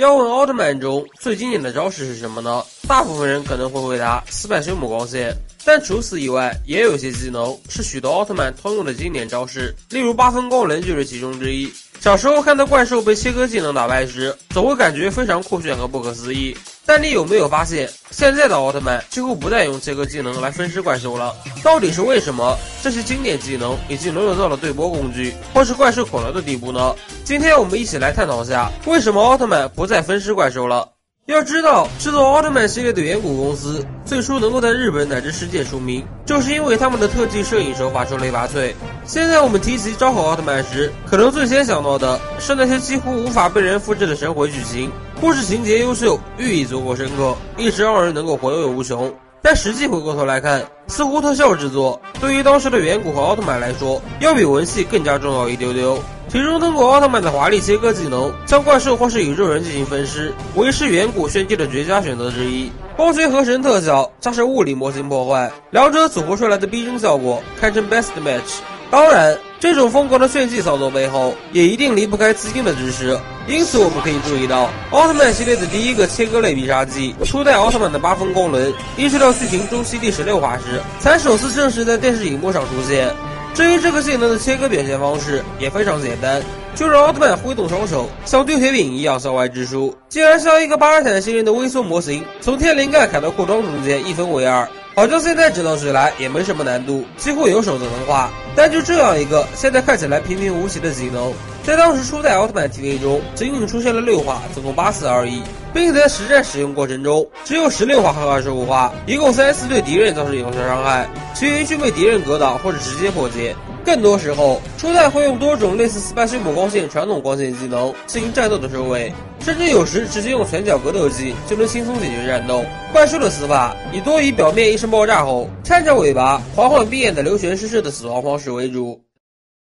要问奥特曼中最经典的招式是什么呢？大部分人可能会回答斯派修姆光线，但除此以外，也有些技能是许多奥特曼通用的经典招式，例如八分光轮就是其中之一。小时候看到怪兽被切割技能打败时，总会感觉非常酷炫和不可思议。但你有没有发现，现在的奥特曼几乎不再用切割技能来分尸怪兽了？到底是为什么？这些经典技能已经沦落到了对波工具或是怪兽口粮的地步呢？今天我们一起来探讨下，为什么奥特曼不再分尸怪兽了？要知道，制作奥特曼系列的远古公司最初能够在日本乃至世界出名，就是因为他们的特技摄影手法出类拔萃。现在我们提起昭和奥特曼时，可能最先想到的是那些几乎无法被人复制的神回剧情，故事情节优秀，寓意足够深刻，一时让人能够回味无穷。但实际回过头来看，似乎特效制作对于当时的远古和奥特曼来说，要比文戏更加重要一丢丢。其中，通过奥特曼的华丽切割技能，将怪兽或是宇宙人进行分尸，为是远古炫技的绝佳选择之一。光学合成特效加上物理模型破坏，两者组合出来的逼真效果，堪称 best match。当然，这种疯狂的炫技操作背后，也一定离不开资金的支持。因此，我们可以注意到，奥特曼系列的第一个切割类必杀技——初代奥特曼的八分光轮，一直到剧情中期第十六话时，才首次正式在电视荧幕上出现。至于这个技能的切割表现方式也非常简单，就是奥特曼挥动双手，像丢铁饼一样向外掷出，竟然像一个巴尔坦星人的微缩模型，从天灵盖砍到裤裆中间一分为二。好像现在指导起来也没什么难度，几乎有手就能画。但就这样一个现在看起来平平无奇的技能，在当时初代奥特曼 TV 中仅仅出现了六画，总共八次而已，并在实战使用过程中只有十六画和二十五话，一共三次对敌人造成有效伤害，其余均被敌人格挡或者直接破解。更多时候，初代会用多种类似 Special 光线传统光线技能进行战斗的收尾，甚至有时直接用拳脚格斗技就能轻松解决战斗。怪兽的死法以多以表面一声爆炸后，颤着尾巴缓缓闭眼的流泉失色的死亡方式为主。